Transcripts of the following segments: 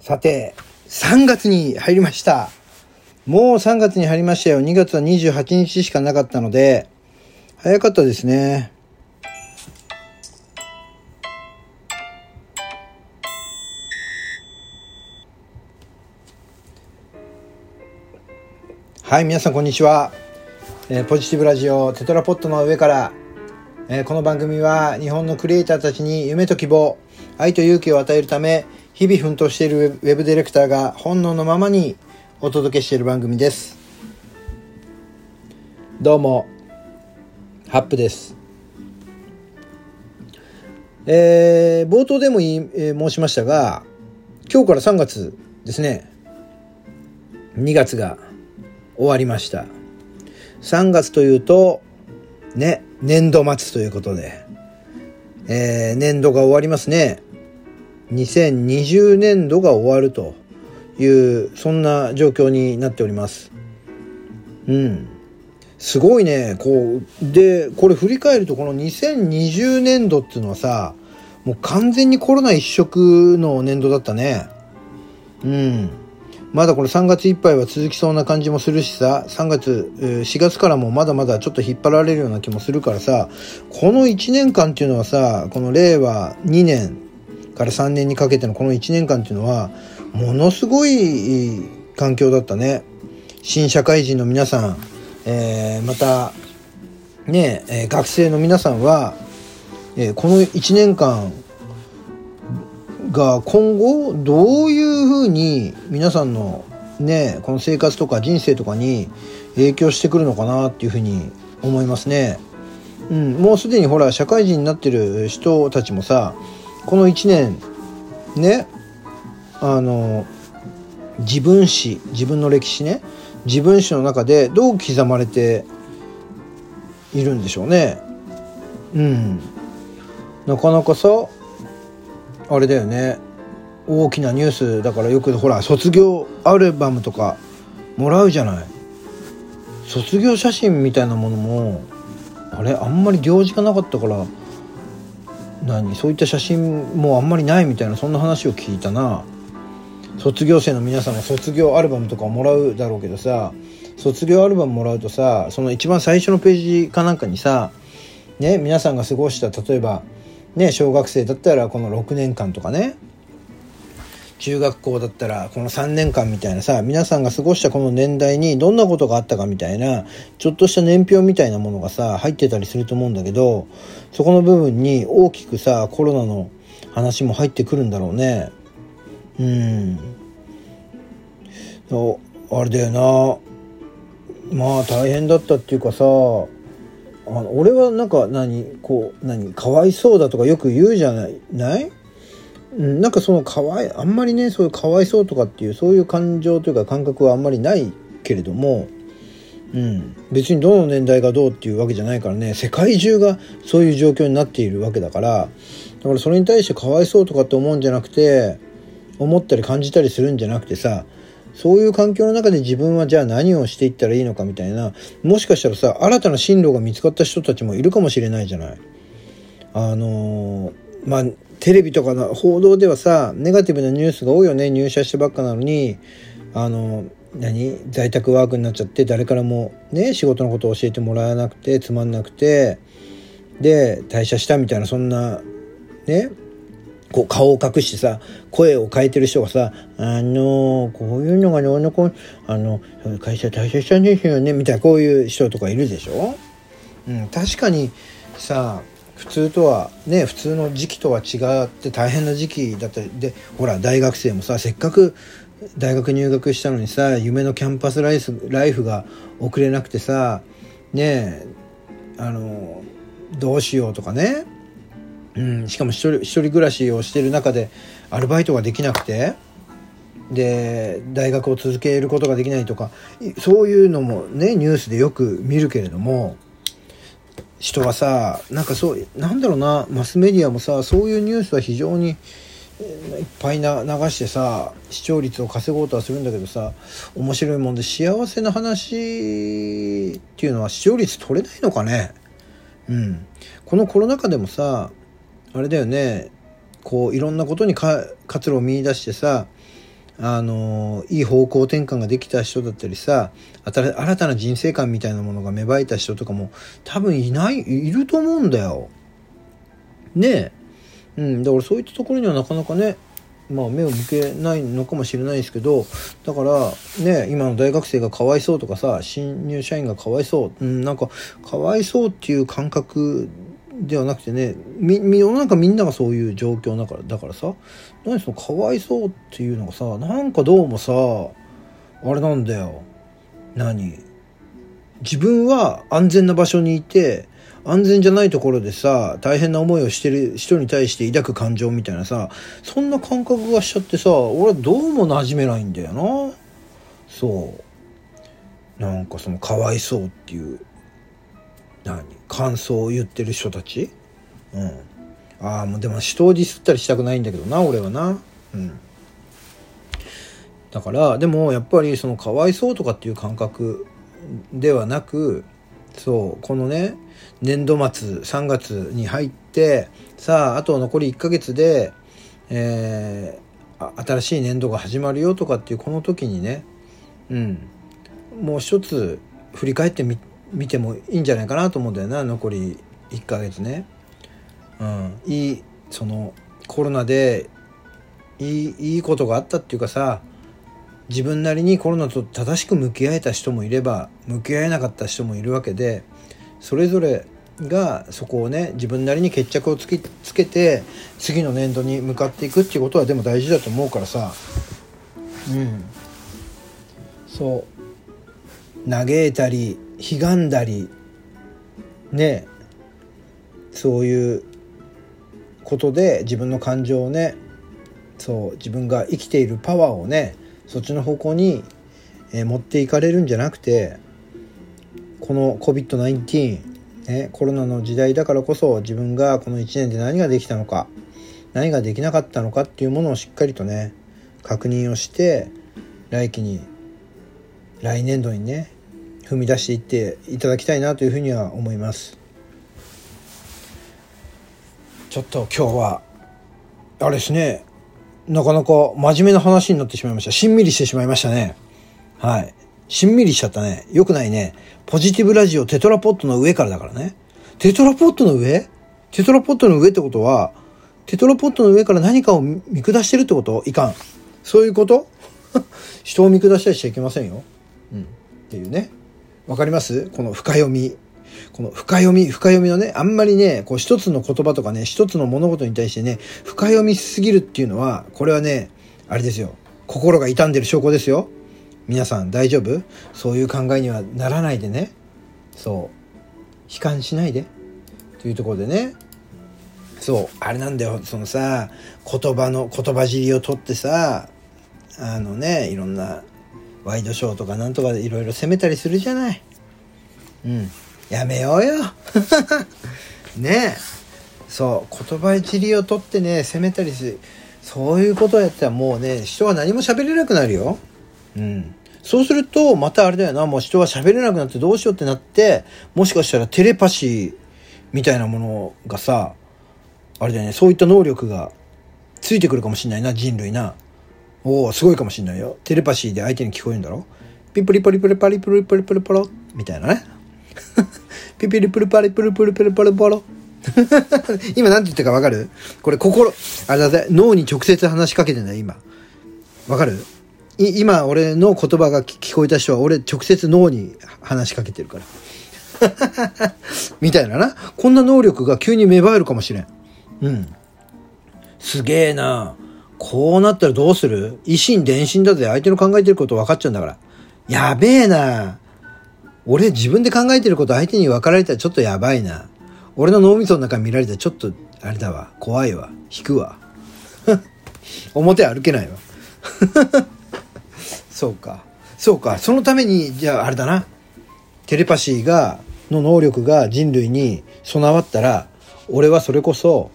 さて、3月に入りました。もう3月に入りましたよ。2月は28日しかなかったので、早かったですね。はい、皆さんこんにちは。えーポジティブラジオテトラポットの上から、えーこの番組は日本のクリエイターたちに夢と希望、愛と勇気を与えるため、日々奮闘しているウェブディレクターが本能のままにお届けしている番組です。どうも、ハップです。えー冒頭でも言い、えー申しましたが、今日から3月ですね。2月が終わりました。3月というと、ね、年度末ということで、えー年度が終わりますね。2020年度が終わるという、そんな状況になっております。うん。すごいね、こう、で、これ振り返ると、この2020年度っていうのはさ、もう完全にコロナ一色の年度だったね。うん。まだこれ3月いっぱいは続きそうな感じもするしさ、3月、4月からもまだまだちょっと引っ張られるような気もするからさ、この1年間っていうのはさ、この令和2年から3年にかけてのこの1年間っていうのは、ものすごい環境だったね。新社会人の皆さん、えーまた、ねえー学生の皆さんは、えーこの1年間が今後どういうふうに皆さんのねこの生活とか人生とかに影響してくるのかなっていうふうに思いますね。うん、もうすでにほら社会人になってる人たちもさこの1年ねあの自分史自分の歴史ね自分史の中でどう刻まれているんでしょうね。うん、なかなかさあれだよね。大きなニュースだからよくほら卒業アルバムとかもらうじゃない。卒業写真みたいなものもあれあんまり行事がなかったから何そういった写真もあんまりないみたいなそんな話を聞いたな。卒業生の皆さんが卒業アルバムとかもらうだろうけどさ卒業アルバムもらうとさその一番最初のページかなんかにさね皆さんが過ごした例えばね小学生だったらこの6年間とかね中学校だったらこの3年間みたいなさ皆さんが過ごしたこの年代にどんなことがあったかみたいなちょっとした年表みたいなものがさ入ってたりすると思うんだけどそこの部分に大きくさコロナの話も入ってくるんだろうね。うん。あれだよな。まあ大変だったっていうかさあの俺はなんか何こう何かわいそうだとかよく言うじゃないない、なんかそのかわいあんまりねそういうかわいそうとかっていうそういう感情というか感覚はあんまりないけれども、うん、別にどの年代がどうっていうわけじゃないからね世界中がそういう状況になっているわけだからだからそれに対してかわいそうとかって思うんじゃなくて思ったり感じたりするんじゃなくてさそういう環境の中で自分はじゃあ何をしていったらいいのかみたいなもしかしたらさ新たな進路が見つかった人たちもいるかもしれないじゃない。あのーまあテレビとかの報道ではさネガティブなニュースが多いよね。入社してばっかなのに。あの何？在宅ワークになっちゃって誰からもね仕事のことを教えてもらえなくてつまんなくて。で退社したみたいなそんなね？こう顔を隠してさ声を変えてる人がさ「あのこういうのがね俺の子あの会社退社したんですよね」みたいなこういう人とかいるでしょ？うん、確かにさ普通とはね普通の時期とは違って大変な時期だったりでほら大学生もさせっかく大学入学したのにさ夢のキャンパスライスライフが送れなくてさねえあのどうしようとかね、うん、しかも一人一人暮らしをしてる中でアルバイトができなくてで大学を続けることができないとかそういうのもねニュースでよく見るけれども人はさなんかそうなんだろうなマスメディアもさそういうニュースは非常にえいっぱいな流してさ視聴率を稼ごうとはするんだけどさ面白いもんで幸せな話っていうのは視聴率取れないのかね。うん。このコロナ禍でもさあれだよね。こういろんなことにか活路を見出してさあのいい方向転換ができた人だったりさ新たな人生観みたいなものが芽生えた人とかも多分いないいると思うんだよ。ねえ。うん、だからそういったところにはなかなかねまあ目を向けないのかもしれないですけどだからね今の大学生がかわいそうとかさ新入社員がかわいそう、うん、なんかかわいそうっていう感覚ではなくてねみ世の中みんながそういう状況だからだからさ何そのかわいそうっていうのがさなんかどうもさあれなんだよ。何？自分は安全な場所にいて安全じゃないところでさ大変な思いをしてる人に対して抱く感情みたいなさそんな感覚がしちゃってさ俺はどうも馴染めないんだよな。そう。なんかそのかわいそうっていう。何？感想を言ってる人たち？うん。ああもうでも人をディスったりしたくないんだけどな俺はな。うん。だからでもやっぱりそのかわいそうとかっていう感覚ではなくそうこのね年度末3月に入ってさああと残り1ヶ月で、えー、新しい年度が始まるよとかっていうこの時にねうん。もう一つ振り返ってみ見てもいいんじゃないかなと思うんだよな残り1ヶ月ね。うん、いいそのコロナでいいいいことがあったっていうかさ自分なりにコロナと正しく向き合えた人もいれば向き合えなかった人もいるわけでそれぞれがそこをね自分なりに決着をつけつけて次の年度に向かっていくっていうことはでも大事だと思うからさ。うん。そう。嘆いたりひがんだりねそういうことで自分の感情をねそう自分が生きているパワーをねそっちの方向に、えー、持っていかれるんじゃなくてこの COVID-19、ね、コロナの時代だからこそ自分がこの1年で何ができたのか何ができなかったのかっていうものをしっかりとね確認をして来期に来年度にね踏み出していっていただきたいなというふうには思います。ちょっと今日はあれですね。なかなか真面目な話になってしまいました。しんみりしてしまいましたね。はい。しんみりしちゃったね。よくないね。ポジティブラジオテトラポットの上からだからね。テトラポットの上？テトラポットの上ってことはテトラポットの上から何かを見下してるってこと？いかん。そういうこと？人を見下したりしちゃいけませんよ。うん。っていうね。わかります？この深読み。この深読み、深読みのね、あんまりね、こう一つの言葉とかね、一つの物事に対してね、深読みしすぎるっていうのは、これはね、あれですよ。心が傷んでる証拠ですよ。皆さん大丈夫？そういう考えにはならないでね。そう。悲観しないで。というところでね。そう。あれなんだよ。そのさ、言葉の、言葉尻を取ってさ、あのね、いろんなワイドショーとかなんとかでいろいろ攻めたりするじゃない。うん。やめようよ。ねえ。そう、言葉一理を取ってね、攻めたりする。そういうことやったらもうね、人は何も喋れなくなるよ。うん。そうすると、またあれだよな、もう人は喋れなくなってどうしようってなって、もしかしたらテレパシーみたいなものがさ、あれだよね、そういった能力がついてくるかもしんないな、人類な。おおすごいかもしんないよ。テレパシーで相手に聞こえるんだろ？ピプリプリプリパリプリプリプリポロみたいなねピピリプリパリプリプリプリプリポロ今何て言ったかわかるこれ心あれだぜ脳に直接話しかけてんだ今わかる今俺の言葉が聞こえた人は俺直接脳に話しかけてるからみたいななこんな能力が急に芽生えるかもしれんうんすげえなこうなったらどうする？維心伝心だぜ。相手の考えてること分かっちゃうんだから。やべえな。俺自分で考えてること相手に分かられたらちょっとやばいな。俺の脳みその中見られたらちょっと、あれだわ。怖いわ。引くわ。表歩けないわ。そうか。そうか。そのために、じゃああれだな。テレパシーが、の能力が人類に備わったら、俺はそれこそ、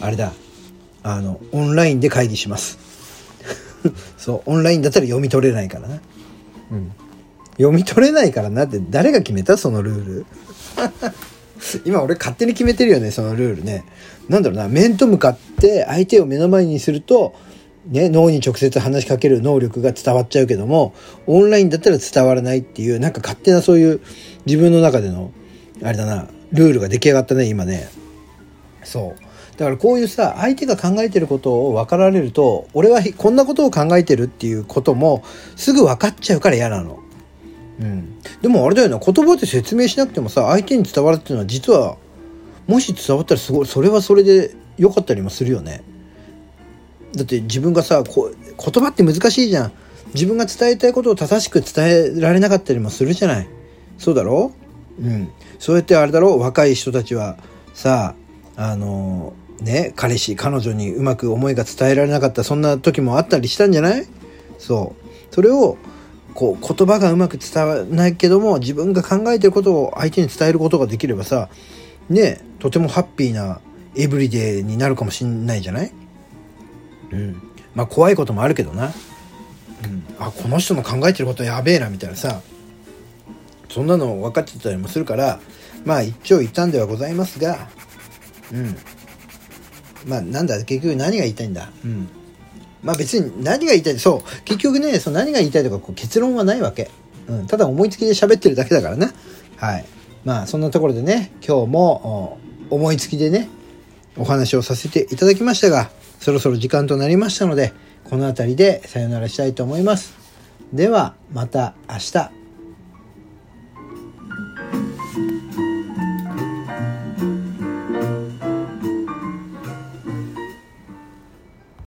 あれだ。あの、オンラインで会議します。そう、オンラインだったら読み取れないからな。うん。読み取れないからなって誰が決めた？そのルール。今俺勝手に決めてるよね、そのルールね。なんだろうな、面と向かって相手を目の前にすると、ね、脳に直接話しかける能力が伝わっちゃうけども、オンラインだったら伝わらないっていう、なんか勝手なそういう自分の中での、あれだな、ルールが出来上がったね、今ね。そう。だからこういうさ、相手が考えてることを分かられると、俺はこんなことを考えてるっていうことも、すぐ分かっちゃうから嫌なの。うん。でもあれだよな、言葉で説明しなくてもさ、相手に伝わるっていうのは実は、もし伝わったらすごい、それはそれで良かったりもするよね。だって自分がさこ言葉って難しいじゃん自分が伝えたいことを正しく伝えられなかったりもするじゃないそうだろ？ううんそうやってあれだろ？う若い人たちはさあのね彼氏彼女にうまく思いが伝えられなかったそんな時もあったりしたんじゃない？そう。それをこう言葉がうまく伝わらないけども自分が考えてることを相手に伝えることができればさねとてもハッピーなエブリデイになるかもしんないじゃない？うん、まあ怖いこともあるけどな、うん、あこの人の考えてることやべえなみたいなさ。そんなの分かってたりもするからまあ一長一短ではございますがうん。まあなんだ結局何が言いたいんだ。うん。まあ別に何が言いたいそう。結局ねその何が言いたいとかこう結論はないわけ、うん、ただ思いつきで喋ってるだけだからな。はい。まあそんなところでね今日も思いつきでねお話をさせていただきましたがそろそろ時間となりましたので、この辺りでさよならしたいと思います。では、また明日。